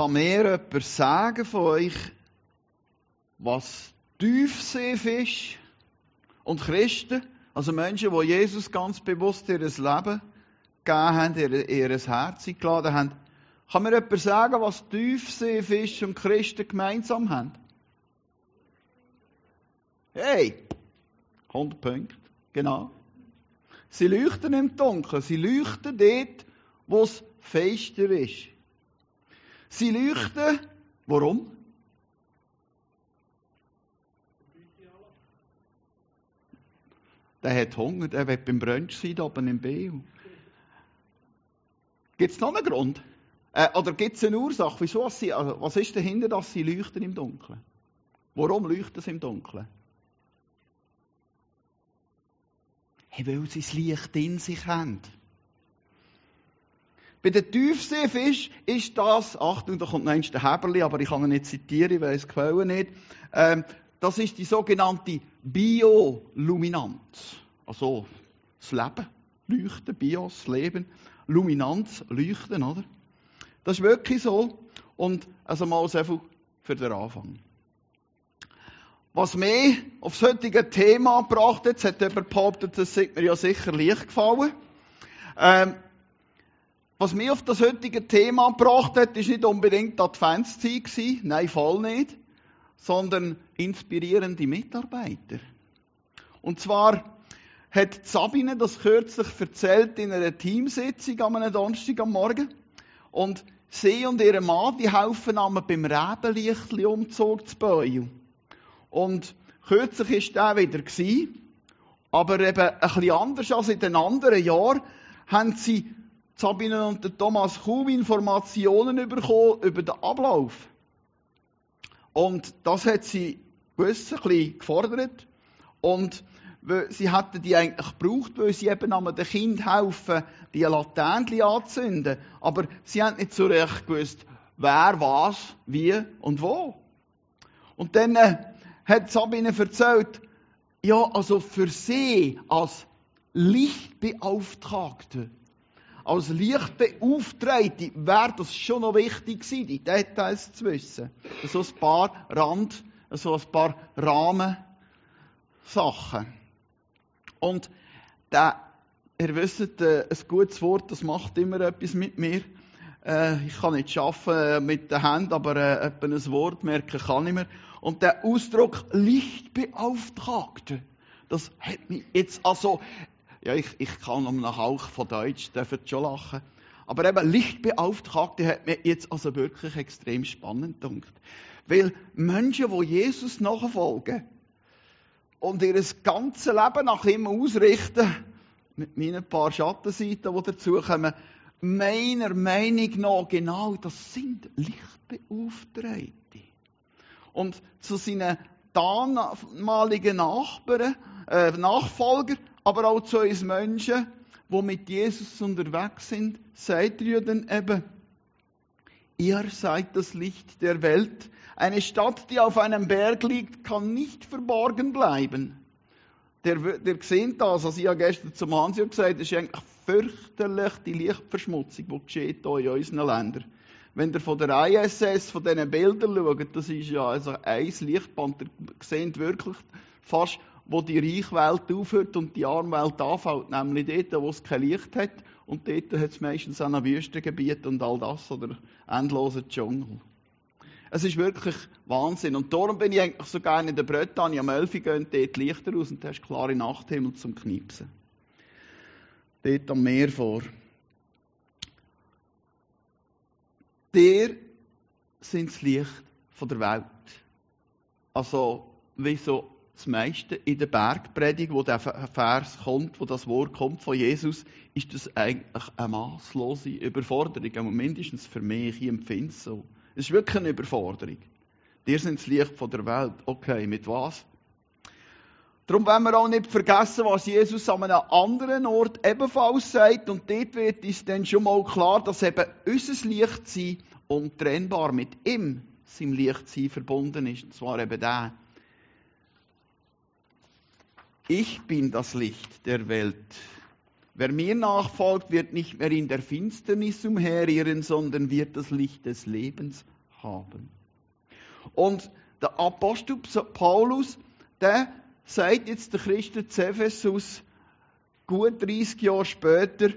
Kann mir jemand sagen von euch, was Tiefseefisch und Christen, also Menschen, die Jesus ganz bewusst ihr Leben gegeben haben, ihr, ihr Herz eingeladen haben, kann mir jemand sagen, was Tiefseefisch und Christen gemeinsam haben? Hey, 100 Punkte, genau. Sie leuchten im Dunkeln, sie leuchten dort, wo es feister ist. Sie leuchten, warum? Der hat Hunger, der will beim Brunch sein, oben im Beo. Gibt es noch einen Grund? Äh, oder gibt es eine Ursache? Wieso sie, also, was ist dahinter, dass sie leuchten im Dunkeln? Warum leuchten sie im Dunkeln? Hey, weil sie das Licht in sich haben. Bei den Tiefseefisch ist das, Achtung, da kommt noch eins der Heberli, aber ich kann ihn nicht zitieren, ich weiß die nicht. Ähm, das ist die sogenannte Bioluminanz. Also das Leben, Leuchten, Bios, das Leben, Luminanz, Leuchten, oder? Das ist wirklich so. Und also mal so viel für den Anfang. Was mehr aufs heutige Thema gebracht hat, hat jemand behauptet, das ist mir ja sicher leicht gefallen. Ähm, was mir auf das heutige Thema gebracht hat, ist nicht unbedingt die Adventszeit gewesen, nein, voll nicht, sondern inspirierende Mitarbeiter. Und zwar hat Sabine das kürzlich erzählt in einer Teamsitzung am Donnerstag am Morgen. Und sie und ihre Mann, die helfen einmal beim Rebenlichtli-Umzug zu bauen. Und kürzlich war der wieder gewesen, aber eben ein bisschen anders als in den anderen Jahren, haben sie Sabine und Thomas kaum Informationen bekommen über den Ablauf. Und das hat sie gewiss ein bisschen gefordert. Und sie hatten die eigentlich gebraucht, weil sie eben an den Kind helfen, die Laterne anzünden. Aber sie haben nicht so recht gewusst, wer, was, wie und wo. Und dann äh, hat Sabine erzählt, ja, also für sie als Lichtbeauftragte als Lichtbeauftragte wäre das schon noch wichtig gewesen, die Details zu wissen. So ein paar Rand, so ein paar Rahmensachen. Und der, ihr wisst, äh, ein gutes Wort, das macht immer etwas mit mir. Äh, ich kann nicht schaffen mit den Händen, aber äh, ein Wort merken kann ich mir. Und der Ausdruck Lichtbeauftragte, das hat mich jetzt also ja, ich, ich kann um einen Hauch von Deutsch, dürfen schon lachen. Aber eben Lichtbeauftragte hat mir jetzt also wirklich extrem spannend gedacht. Weil Menschen, die Jesus nachfolgen und ihr ganzes Leben nach ihm ausrichten, mit meinen paar Schattenseiten, die dazukommen, meiner Meinung nach genau, das sind Lichtbeauftragte. Und zu seinen damaligen Nachbarn, äh, Nachfolger aber auch zu uns Menschen, die mit Jesus unterwegs sind, seid ihr dann eben, ihr seid das Licht der Welt. Eine Stadt, die auf einem Berg liegt, kann nicht verborgen bleiben. Der, der sehen das, also ich habe gestern zum Hans ja gesagt, das ist eigentlich fürchterlich die Lichtverschmutzung, die geschieht hier in unseren Ländern. Wenn ihr von der ISS, von diesen Bildern schaut, das ist ja also ein Lichtband, ihr seht wirklich fast wo die Reichwelt aufhört und die Armwelt anfällt, nämlich dort, wo es kein Licht hat. Und dort hat es meistens auch ein Wüstengebiet und all das oder endlose Dschungel. Es ist wirklich Wahnsinn. Und darum bin ich eigentlich so gerne in der Bretagne. Am 11 gehen dort Lichter aus und da hast klare Nachthimmel zum Knipsen. Dort am Meer vor. Der sind das Licht von der Welt. Also, wie so das meiste in der Bergpredigt, wo der Vers kommt, wo das Wort kommt von Jesus, ist das eigentlich eine maßlose Überforderung. Aber mindestens für mich, ich empfinde es so. Es ist wirklich eine Überforderung. Dir sind das Licht von der Welt. Okay, mit was? Darum wollen wir auch nicht vergessen, was Jesus an einem anderen Ort ebenfalls sagt. Und dort wird uns dann schon mal klar, dass eben unser Lichtsein untrennbar mit ihm, seinem Lichtsein, verbunden ist. Und zwar eben der. Ich bin das Licht der Welt. Wer mir nachfolgt, wird nicht mehr in der Finsternis umherirren, sondern wird das Licht des Lebens haben. Und der Apostel Paulus, der sagt jetzt der Christen zu Ephesus gut 30 Jahre später,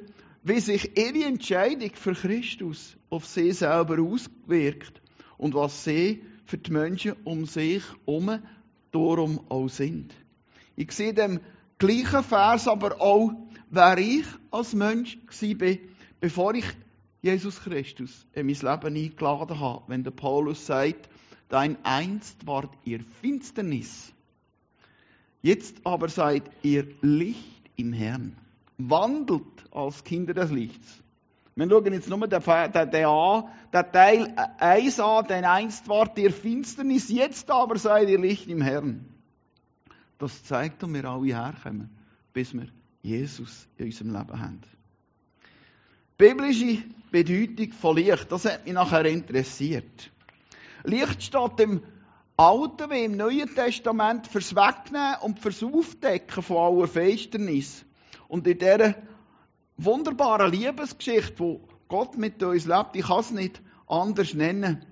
wie sich ihre Entscheidung für Christus auf sie selber auswirkt und was sie für die Menschen um sich herum darum auch sind. Ich sehe dem gleichen Vers aber auch, wer ich als Mensch war, bevor ich Jesus Christus in mein Leben eingeladen habe. Wenn der Paulus sagt, dein Einst wart ihr Finsternis, jetzt aber seid ihr Licht im Herrn. Wandelt als Kinder des Lichts. Wir schauen jetzt nur den, den, den, den Teil 1 an, denn einst wart ihr Finsternis, jetzt aber seid ihr Licht im Herrn. Das zeigt, wo wir alle herkommen, bis wir Jesus in unserem Leben haben. Biblische Bedeutung von Licht, das hat mich nachher interessiert. Licht steht im Alten wie im Neuen Testament fürs Wegnehmen und fürs Aufdecken von aller Finsternis. Und in dieser wunderbaren Liebesgeschichte, wo Gott mit uns lebt, ich kann es nicht anders nennen,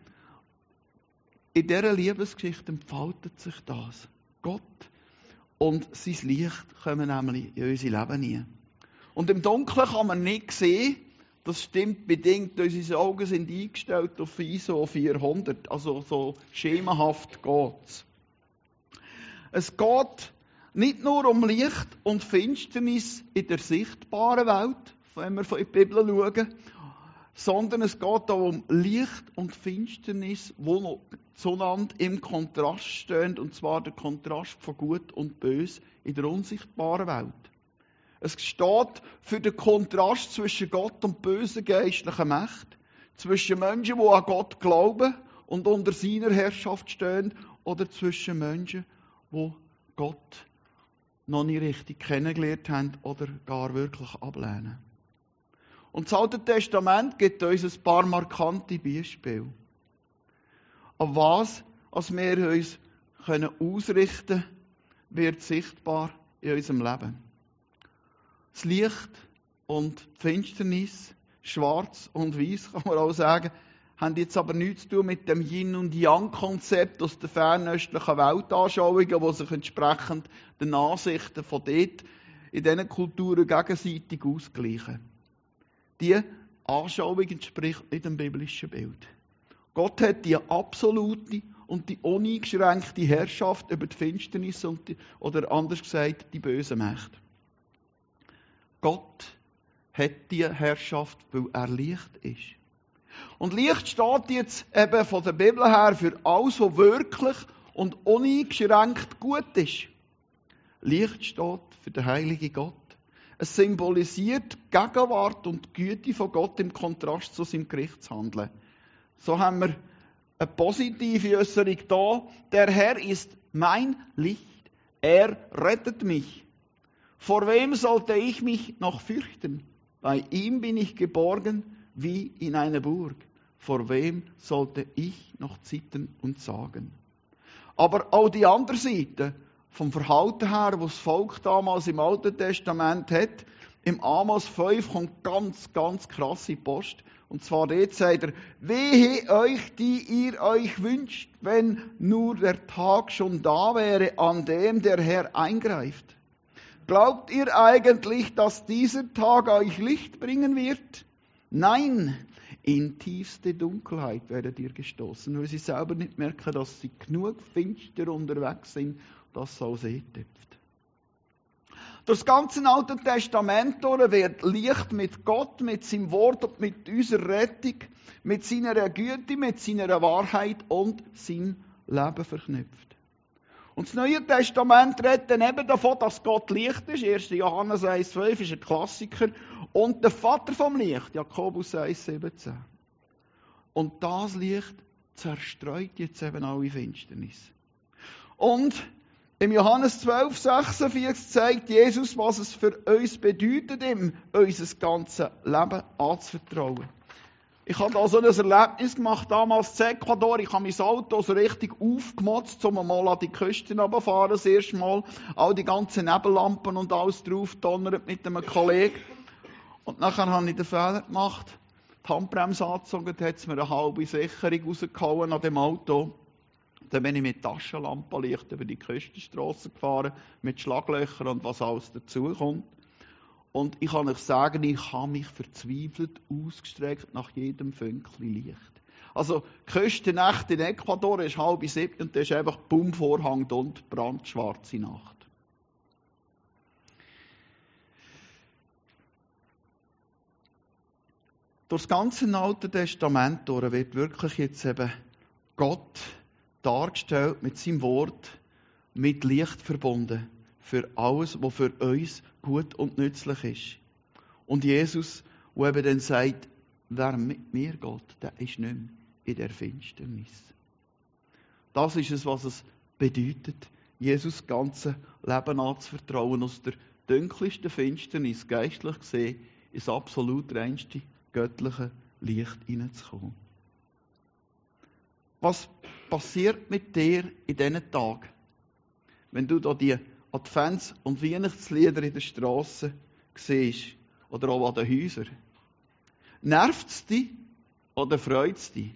in dieser Liebesgeschichte entfaltet sich das. Gott und sein Licht kommen nämlich in unser Leben hinein. Und im Dunkeln kann man nicht sehen, das stimmt bedingt, unsere Augen sind eingestellt auf ISO 400, also so schemenhaft geht's. Es geht nicht nur um Licht und Finsternis in der sichtbaren Welt, wenn wir in die Bibel schauen, sondern es geht auch um Licht und Finsternis, wo noch zueinander im Kontrast stehen, und zwar der Kontrast von Gut und Bös in der unsichtbaren Welt. Es steht für den Kontrast zwischen Gott und bösen geistlichen Mächten, zwischen Menschen, die an Gott glauben und unter seiner Herrschaft stehen, oder zwischen Menschen, die Gott noch nicht richtig kennengelernt haben oder gar wirklich ablehnen. Und das Alte Testament gibt uns ein paar markante Beispiele. Auf was, was wir uns können ausrichten können, wird sichtbar in unserem Leben. Das Licht und die Finsternis, schwarz und weiß, kann man auch sagen, haben jetzt aber nichts zu tun mit dem Yin- und Yang-Konzept aus der fernöstlichen Weltanschauungen, die sich entsprechend den Ansichten von dort in diesen Kulturen gegenseitig ausgleichen. Die Anschauung entspricht nicht dem biblischen Bild. Gott hat die absolute und die uneingeschränkte Herrschaft über die Finsternis und die, oder anders gesagt, die bösen Mächte. Gott hat die Herrschaft, weil er Licht ist. Und Licht steht jetzt eben von der Bibel her für alles, was wirklich und uneingeschränkt gut ist. Licht steht für den heiligen Gott. Es symbolisiert Gegenwart und Güte von Gott im Kontrast zu seinem Gerichtshandeln. So haben wir eine positive Äußerung da. Der Herr ist mein Licht. Er rettet mich. Vor wem sollte ich mich noch fürchten? Bei ihm bin ich geborgen wie in einer Burg. Vor wem sollte ich noch zittern und sagen? Aber auch die andere Seite, vom Verhalten her, was das Volk damals im Alten Testament hat, im Amos 5 kommt ganz, ganz krasse Post. Und zwar dort sagt er, wehe euch, die ihr euch wünscht, wenn nur der Tag schon da wäre, an dem der Herr eingreift. Glaubt ihr eigentlich, dass dieser Tag euch Licht bringen wird? Nein, in tiefste Dunkelheit werdet ihr gestoßen, weil sie selber nicht merken, dass sie genug finster unterwegs sind, auch See töpft. Durch das ganze Alte Testament wird Licht mit Gott, mit seinem Wort und mit unserer Rettung, mit seiner Güte, mit seiner Wahrheit und seinem Leben verknüpft. Und das Neue Testament redet dann eben davon, dass Gott Licht ist. 1. Johannes 1,12 ist ein Klassiker. Und der Vater vom Licht, Jakobus 1,17. Und das Licht zerstreut jetzt eben alle Finsternis. Und im Johannes 12, 46 zeigt Jesus, was es für uns bedeutet, ihm unser ganzes Leben anzuvertrauen. Ich habe da so ein Erlebnis gemacht, damals in Ecuador. Ich habe mein Auto so richtig aufgemotzt, um mal an die Küste runterfahren, das erste Mal. All die ganzen Nebellampen und alles drauf donnert mit einem Kollegen. Und nachher habe ich den Fehler gemacht, die Handbremse angezogen, hat es mir eine halbe Sicherung rausgehauen an dem Auto. Dann bin ich mit Taschenlampenlicht über die Küstenstraße gefahren, mit Schlaglöchern und was alles dazukommt. Und ich kann euch sagen, ich habe mich verzweifelt ausgestreckt nach jedem Fünkchen Licht. Also, Küstennacht in Ecuador ist halb sieben und da ist einfach Bummvorhang und brandschwarze Nacht. Durch das ganze Alte Testament wird wirklich jetzt eben Gott dargestellt mit seinem Wort, mit Licht verbunden, für alles, was für uns gut und nützlich ist. Und Jesus, der eben dann sagt, wer mit mir geht, der ist nicht mehr in der Finsternis. Das ist es, was es bedeutet, Jesus ganze Leben anzuvertrauen, aus der dunkelsten Finsternis, geistlich gesehen, ins absolut reinste göttliche Licht hineinzukommen. Was passiert mit dir in diesen Tagen, wenn du da die Advents- und Weihnachtslieder in der Straße siehst oder auch an den Häusern? Nervt es dich oder freut es dich?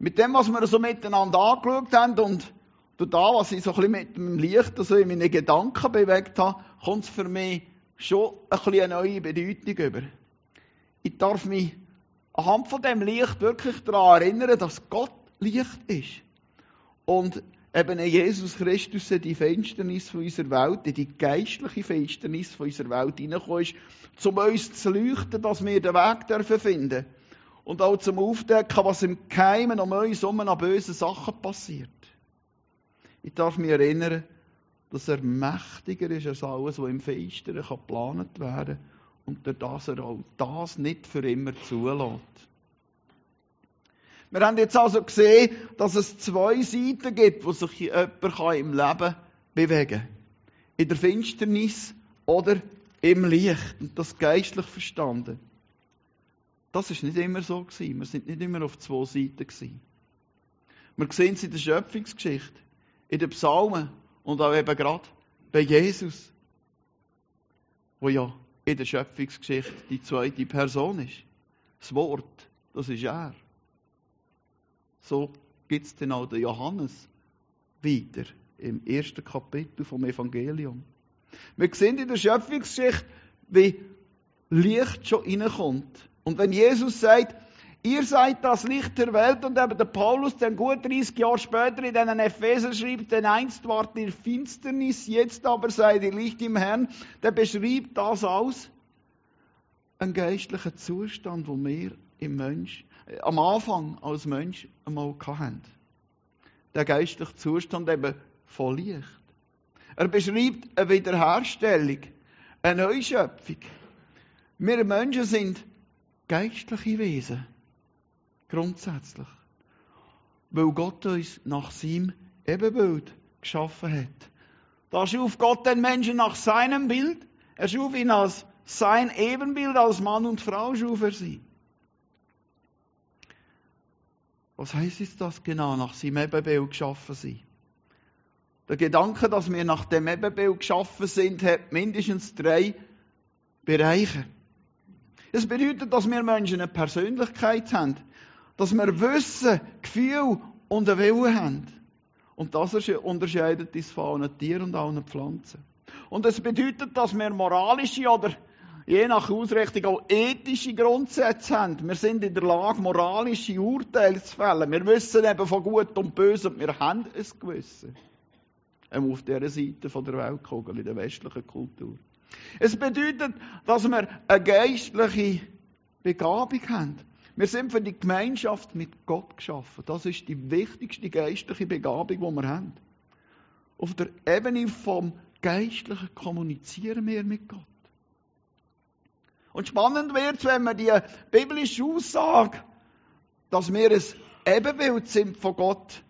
Mit dem, was wir so miteinander angeschaut haben und durch da, was ich so ein bisschen mit dem Licht also in meine Gedanken bewegt habe, kommt es für mich schon ein bisschen eine neue Bedeutung über. Ich darf mich anhand von dem Licht wirklich daran erinnern, dass Gott Licht ist. Und eben Jesus Christus in die Finsternis von unserer Welt, in die geistliche Finsternis von unserer Welt hineingekommen ist, um uns zu leuchten, dass wir den Weg dürfen finden und auch zum Aufdecken, was im Geheimen um uns herum an bösen Sachen passiert. Ich darf mich erinnern, dass er mächtiger ist als alles, was im Finsteren geplant werden kann und durch das er auch das nicht für immer zulässt. Wir haben jetzt also gesehen, dass es zwei Seiten gibt, wo sich jemand im Leben bewegen kann. In der Finsternis oder im Licht. Und das geistlich verstanden. Das ist nicht immer so gewesen. Wir sind nicht immer auf zwei Seiten gewesen. Wir sehen es in der Schöpfungsgeschichte, in den Psalmen und auch eben gerade bei Jesus, wo ja in der Schöpfungsgeschichte die zweite Person ist. Das Wort, das ist er. So gibt es dann auch den Johannes weiter im ersten Kapitel vom Evangelium. Wir sehen in der Schöpfungsgeschichte, wie Licht schon reinkommt. Und wenn Jesus sagt, Ihr seid das Licht der Welt und eben der Paulus, der gut 30 Jahre später in einen Epheser schrieb, denn einst wart ihr Finsternis, jetzt aber seid ihr Licht im Herrn, der beschrieb das aus. Ein geistlicher Zustand, wo wir im Mensch, äh, am Anfang als Mensch einmal hatten. Der geistliche Zustand eben von Licht. Er beschreibt eine Wiederherstellung, eine Neuschöpfung. Wir Menschen sind geistliche Wesen. Grundsätzlich. Weil Gott uns nach seinem Ebenbild geschaffen hat. Da schuf Gott den Menschen nach seinem Bild. Er schuf ihn als sein Ebenbild, als Mann und Frau schuf er sie. Was heißt jetzt das genau, nach seinem Ebenbild geschaffen sind? Der Gedanke, dass wir nach dem Ebenbild geschaffen sind, hat mindestens drei Bereiche. Es bedeutet, dass wir Menschen eine Persönlichkeit haben dass wir Wissen, Gefühl und einen Willen haben. Und das unterscheidet uns von allen Tieren und allen Pflanzen. Und es bedeutet, dass wir moralische oder je nach Ausrichtung auch ethische Grundsätze haben. Wir sind in der Lage, moralische Urteile zu fällen. Wir wissen eben von Gut und Böse und wir haben es Gewissen. Ähm, auf dieser Seite der Weltkugel, in der westlichen Kultur. Es bedeutet, dass wir eine geistliche Begabung haben. Wir sind für die Gemeinschaft mit Gott geschaffen. Das ist die wichtigste geistliche Begabung, die wir haben. Auf der Ebene vom geistlichen Kommunizieren wir mit Gott. Und spannend wird es, wenn wir die biblische Aussage, dass wir ein Ebenbild sind von Gott,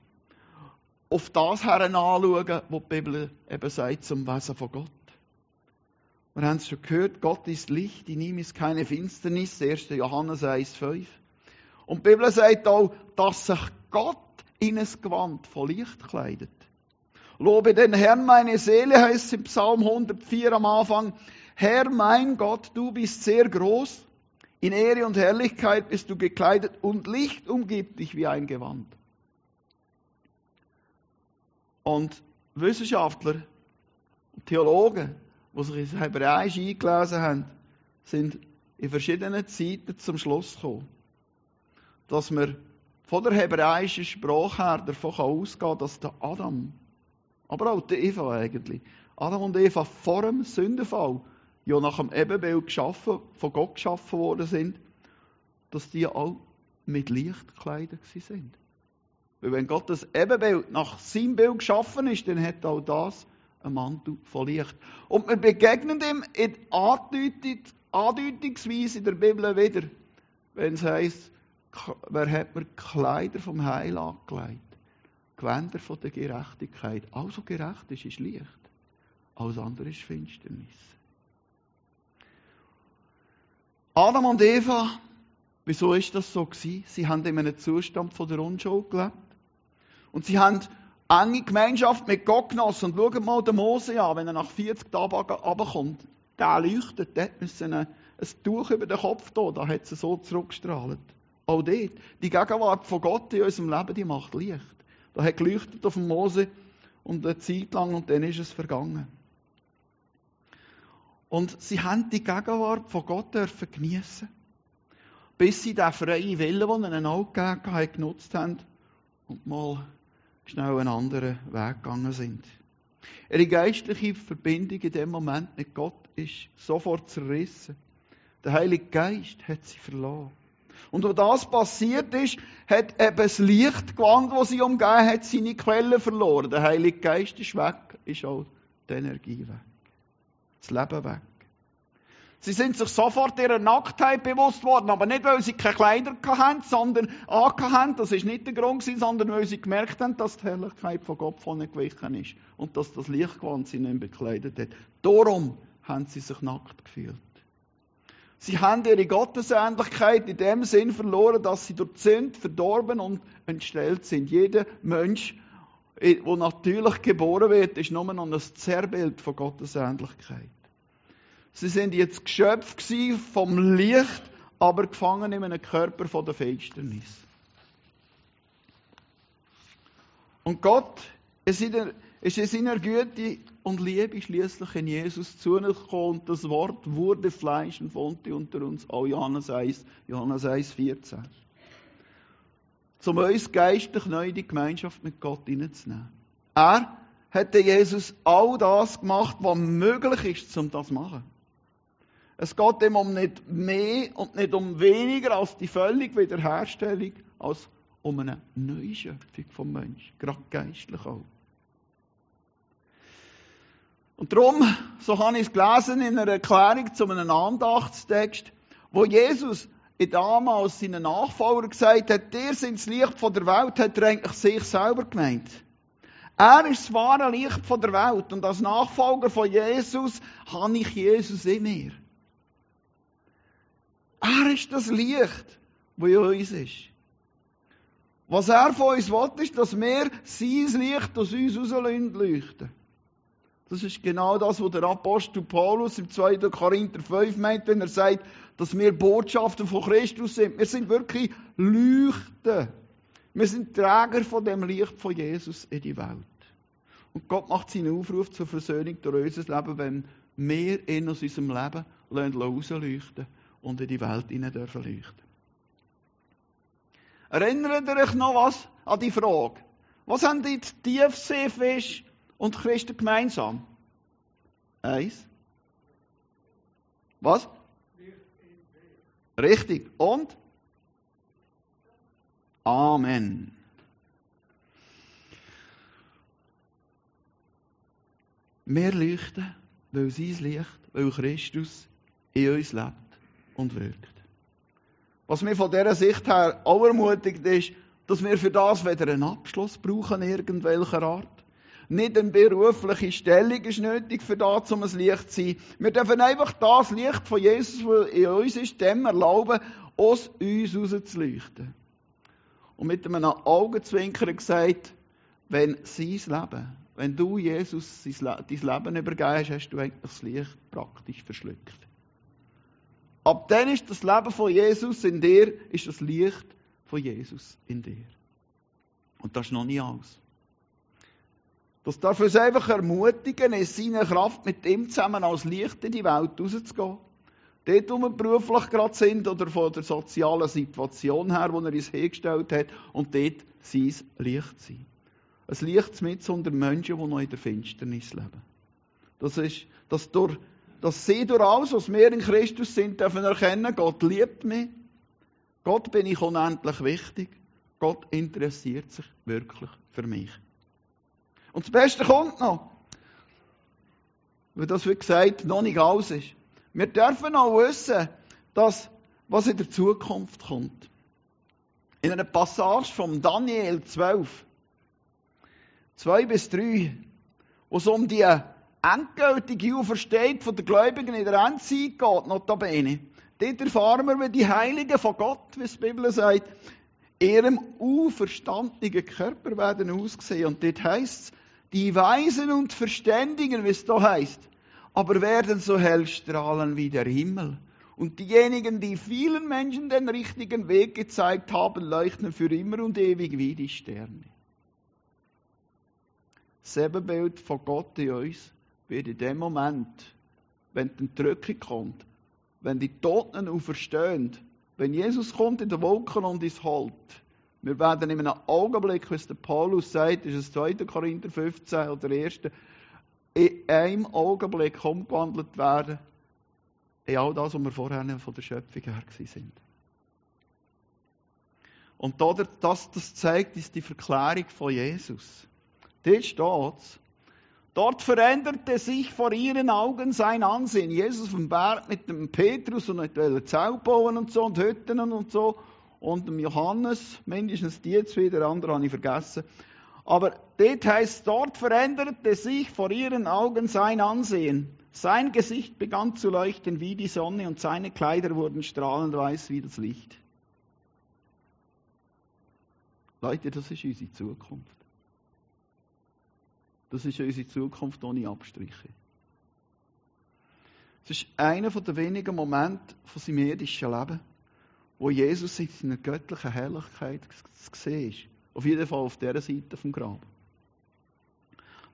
auf das her anschauen, was die Bibel eben sagt zum Wesen von Gott. Wir haben es schon gehört, Gott ist Licht, in ihm ist keine Finsternis, 1. Johannes 1,5. Und die Bibel sagt auch, dass sich Gott in ein Gewand von Licht kleidet. Lobe den Herrn, meine Seele, heißt es im Psalm 104 am Anfang. Herr mein Gott, du bist sehr groß, in Ehre und Herrlichkeit bist du gekleidet und Licht umgibt dich wie ein Gewand. Und Wissenschaftler Theologen, die sich ins Hebräisch eingelesen haben, sind in verschiedenen Zeiten zum Schluss gekommen, dass man von der hebräischen Sprache her davon ausgehen kann, dass der Adam, aber auch der Eva eigentlich, Adam und Eva vor dem Sündenfall ja nach dem Ebenbild geschaffen, von Gott geschaffen worden sind, dass die auch mit Licht gekleidet sind. Weil wenn Gott das Ebenbild nach seinem Bild geschaffen ist, dann hat auch das ein Mantel von Licht. Und wir begegnen ihm in Andeutung, Andeutungsweise in der Bibel wieder, wenn es heisst, wer hat mir Kleider vom Heil angelegt? Gewänder von der Gerechtigkeit. Also gerecht ist, ist Licht. Alles andere ist Finsternis. Adam und Eva, wieso ist das so gewesen? Sie haben in einem Zustand von der Unschuld gelebt. Und sie haben enge Gemeinschaft mit Gott genossen. Und schaut mal den Mose an, wenn er nach 40 Tagen runterkommt. Der leuchtet, der müssen ein, ein Tuch über den Kopf tun, da hat es so zurückgestrahlt. Auch dort. Die Gegenwart von Gott in unserem Leben, die macht Licht. Da hat geleuchtet auf dem Mose und eine Zeit lang und dann ist es vergangen. Und sie haben die Gegenwart von Gott dürfen geniessen, bis sie den freien Willen, den ihnen auch gegeben hat, genutzt haben und mal schnell einen anderen Weg gegangen sind. Ihre geistliche Verbindung in dem Moment mit Gott ist sofort zerrissen. Der Heilige Geist hat sie verloren. Und wo das passiert ist, hat eben das Lichtgewand, das sie umgeben hat, seine Quelle verloren. Der Heilige Geist ist weg, ist auch die Energie weg das Leben weg. Sie sind sich sofort ihrer Nacktheit bewusst worden, aber nicht, weil sie keine Kleider hatten, sondern haben. Das ist nicht der Grund, sondern weil sie gemerkt haben, dass die Herrlichkeit von Gott von gewichen ist und dass das Lichtgewand sie nicht bekleidet hat. Darum haben sie sich nackt gefühlt. Sie haben ihre Gottesähnlichkeit in dem Sinn verloren, dass sie durch die Sünde verdorben und entstellt sind. Jeder Mensch wo natürlich geboren wird, ist nur noch ein Zerrbild von Gottes Ähnlichkeit. Sie sind jetzt Geschöpf vom Licht, aber gefangen in einem Körper von der Finsternis. Und Gott ist in seiner Güte und Liebe schließlich in Jesus zugekommen und das Wort wurde Fleisch und wohnte unter uns. Auch Johannes 1, Johannes 1, 14 um uns geistlich neu in die Gemeinschaft mit Gott hineinzunehmen. Er hat Jesus all das gemacht, was möglich ist, um das zu machen. Es geht ihm um nicht mehr und nicht um weniger als die völlige Wiederherstellung, als um eine Neuschöpfung vom Menschen, gerade geistlich auch. Und darum, so habe ich es gelesen in einer Erklärung zu einem Andachtstext, wo Jesus damals seinen Nachfolger gesagt hat, ihr sind das Licht von der Welt, hat er eigentlich sich selber gemeint. Er ist das wahre Licht von der Welt und als Nachfolger von Jesus habe ich Jesus in mir. Er ist das Licht, das in uns ist. Was er von uns will, ist, dass wir sein Licht aus uns leuchten. Das ist genau das, was der Apostel Paulus im 2. Korinther 5 meint, wenn er sagt, dass wir Botschafter von Christus sind. Wir sind wirklich Leuchten. Wir sind Träger von dem Licht von Jesus in die Welt. Und Gott macht seinen Aufruf zur Versöhnung durch unser Leben, wenn wir ihn aus unserem Leben rausleuchten und in die Welt hinein dürfen leuchten. Erinnert ihr euch noch was an die Frage? Was haben die Tiefseefisch und Christen gemeinsam? Eins. Was? Richtig. Und? Amen. Wir leuchten, weil sein Licht, weil Christus in uns lebt und wirkt. Was mir von dieser Sicht her auch ermutigt ist, dass wir für das weder einen Abschluss brauchen, irgendwelcher Art, nicht eine berufliche Stellung ist nötig für das, um ein Licht zu sein. Wir dürfen einfach das Licht von Jesus, das in uns ist, dem erlauben, aus uns rauszuleuchten. Und mit einem Augenzwinkern gesagt, wenn sein Leben, wenn du Jesus dein Leben übergeben hast, du eigentlich das Licht praktisch verschluckt. Ab dann ist das Leben von Jesus in dir, ist das Licht von Jesus in dir. Und das ist noch nicht alles. Das darf uns einfach ermutigen, in seiner Kraft mit ihm zusammen als Licht in die Welt rauszugehen. Dort, wo wir beruflich gerade sind oder von der sozialen Situation her, wo er uns hergestellt hat, und dort sein Licht sein. Ein Licht mit unter Menschen, die noch in der Finsternis leben. Das ist, dass, durch, dass sie durch alles, was wir in Christus sind, dürfen erkennen, Gott liebt mich. Gott bin ich unendlich wichtig. Gott interessiert sich wirklich für mich. Und das Beste kommt noch. Weil das, wie gesagt, noch nicht alles ist. Wir dürfen auch wissen, dass, was in der Zukunft kommt. In einer Passage von Daniel 12, 2 bis 3, wo es um die endgültige Auferstehung der Gläubigen in der Endzeit geht, notabene. Dort erfahren wir, wie die Heiligen von Gott, wie die Bibel sagt, ihrem auferstandenen Körper werden aussehen. Und dort heißt die Weisen und Verständigen, wie es da heißt, aber werden so hell strahlen wie der Himmel. Und diejenigen, die vielen Menschen den richtigen Weg gezeigt haben, leuchten für immer und ewig wie die Sterne. Das Bild von Gott in uns wird in dem Moment, wenn die Entrückung kommt, wenn die Toten auferstehen, wenn Jesus kommt in den Wolken und uns holt, wir werden in einem Augenblick, wie es der Paulus sagt, ist es 2. Korinther 15 oder 1. In einem Augenblick umgewandelt werden in all das, was wir vorher von der Schöpfung her sind. Und das, das zeigt uns die Verklärung von Jesus. Dort steht es. Dort veränderte sich vor ihren Augen sein Ansehen. Jesus vom Berg mit dem Petrus und nicht Zelt bauen und so und Hütten und so und dem Johannes, mindestens die zwei, der andere habe ich vergessen. Aber dort heißt, dort veränderte sich vor ihren Augen sein Ansehen. Sein Gesicht begann zu leuchten wie die Sonne und seine Kleider wurden strahlend weiß wie das Licht. Leute, das ist unsere Zukunft. Das ist unsere Zukunft ohne Abstriche. Es ist einer der wenigen Momente von seinem irdischen Leben, wo Jesus in seiner göttlichen Herrlichkeit gesehen ist. Auf jeden Fall auf dieser Seite vom Grab.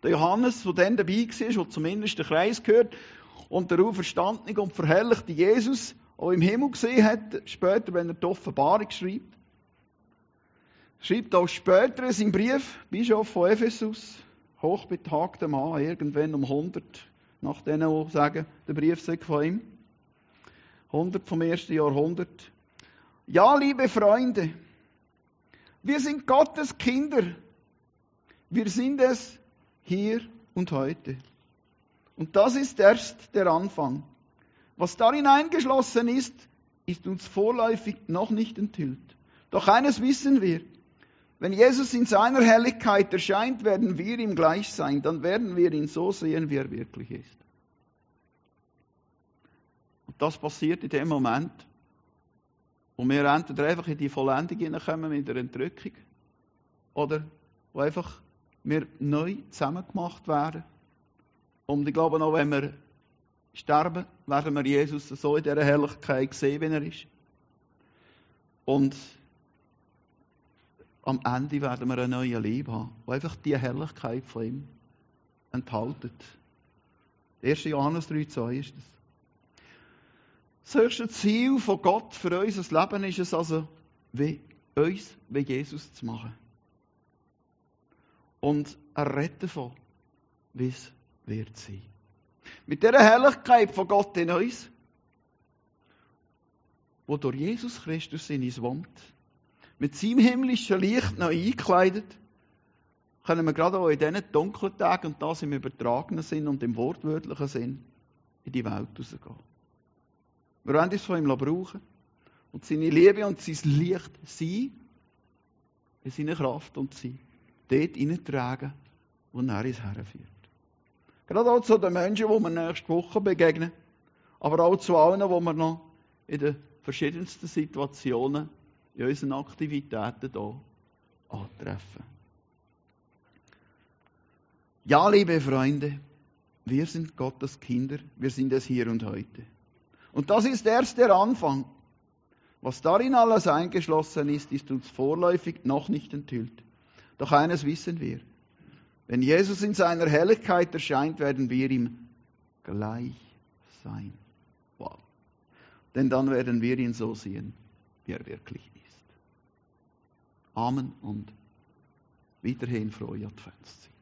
Der Johannes, der dann dabei war, der zumindest den Kreis gehört und der auferstandene und verherrlichte Jesus auch im Himmel gesehen hat, später, wenn er die Offenbarung schreibt, schreibt auch später in seinem Brief, Bischof von Ephesus, hochbetagter Mann, irgendwann um 100, nach denen, die sagen, der Brief sei von ihm, 100 vom ersten Jahrhundert, ja, liebe Freunde, wir sind Gottes Kinder. Wir sind es hier und heute. Und das ist erst der Anfang. Was darin eingeschlossen ist, ist uns vorläufig noch nicht enthüllt. Doch eines wissen wir. Wenn Jesus in seiner Herrlichkeit erscheint, werden wir ihm gleich sein. Dann werden wir ihn so sehen, wie er wirklich ist. Und das passiert in dem Moment, und wir entweder einfach in die Vollendung hineinkommen mit der Entrückung oder wo einfach wir neu zusammengemacht werden. Und ich glaube auch, wenn wir sterben, werden wir Jesus so in dieser Herrlichkeit sehen, wie er ist. Und am Ende werden wir ein neues Leben haben, wo einfach die Herrlichkeit von ihm enthaltet. 1. Johannes 3,2 ist das. Das höchste Ziel von Gott für unser Leben ist es also, wie uns wie Jesus zu machen. Und er redet davon, wie es wird sein. Mit dieser Herrlichkeit von Gott in uns, wo durch Jesus Christus in uns wohnt, mit seinem himmlischen Licht noch eingekleidet, können wir gerade auch in diesen dunklen Tagen, und das im übertragenen Sinn und im wortwörtlichen Sinn, in die Welt rausgehen. Wir wollen uns von ihm brauchen und seine Liebe und sein Licht sein, in seiner Kraft und sein, dort hineintragen, wo er uns herführt. Gerade auch zu den Menschen, die wir nächste Woche begegnen, aber auch zu allen, die wir noch in den verschiedensten Situationen in unseren Aktivitäten hier antreffen. Ja, liebe Freunde, wir sind Gottes Kinder, wir sind es hier und heute. Und das ist erst der Anfang. Was darin alles eingeschlossen ist, ist uns vorläufig noch nicht enthüllt. Doch eines wissen wir. Wenn Jesus in seiner Helligkeit erscheint, werden wir ihm gleich sein. Wow. Denn dann werden wir ihn so sehen, wie er wirklich ist. Amen und wiederhin frohe Adventszeit.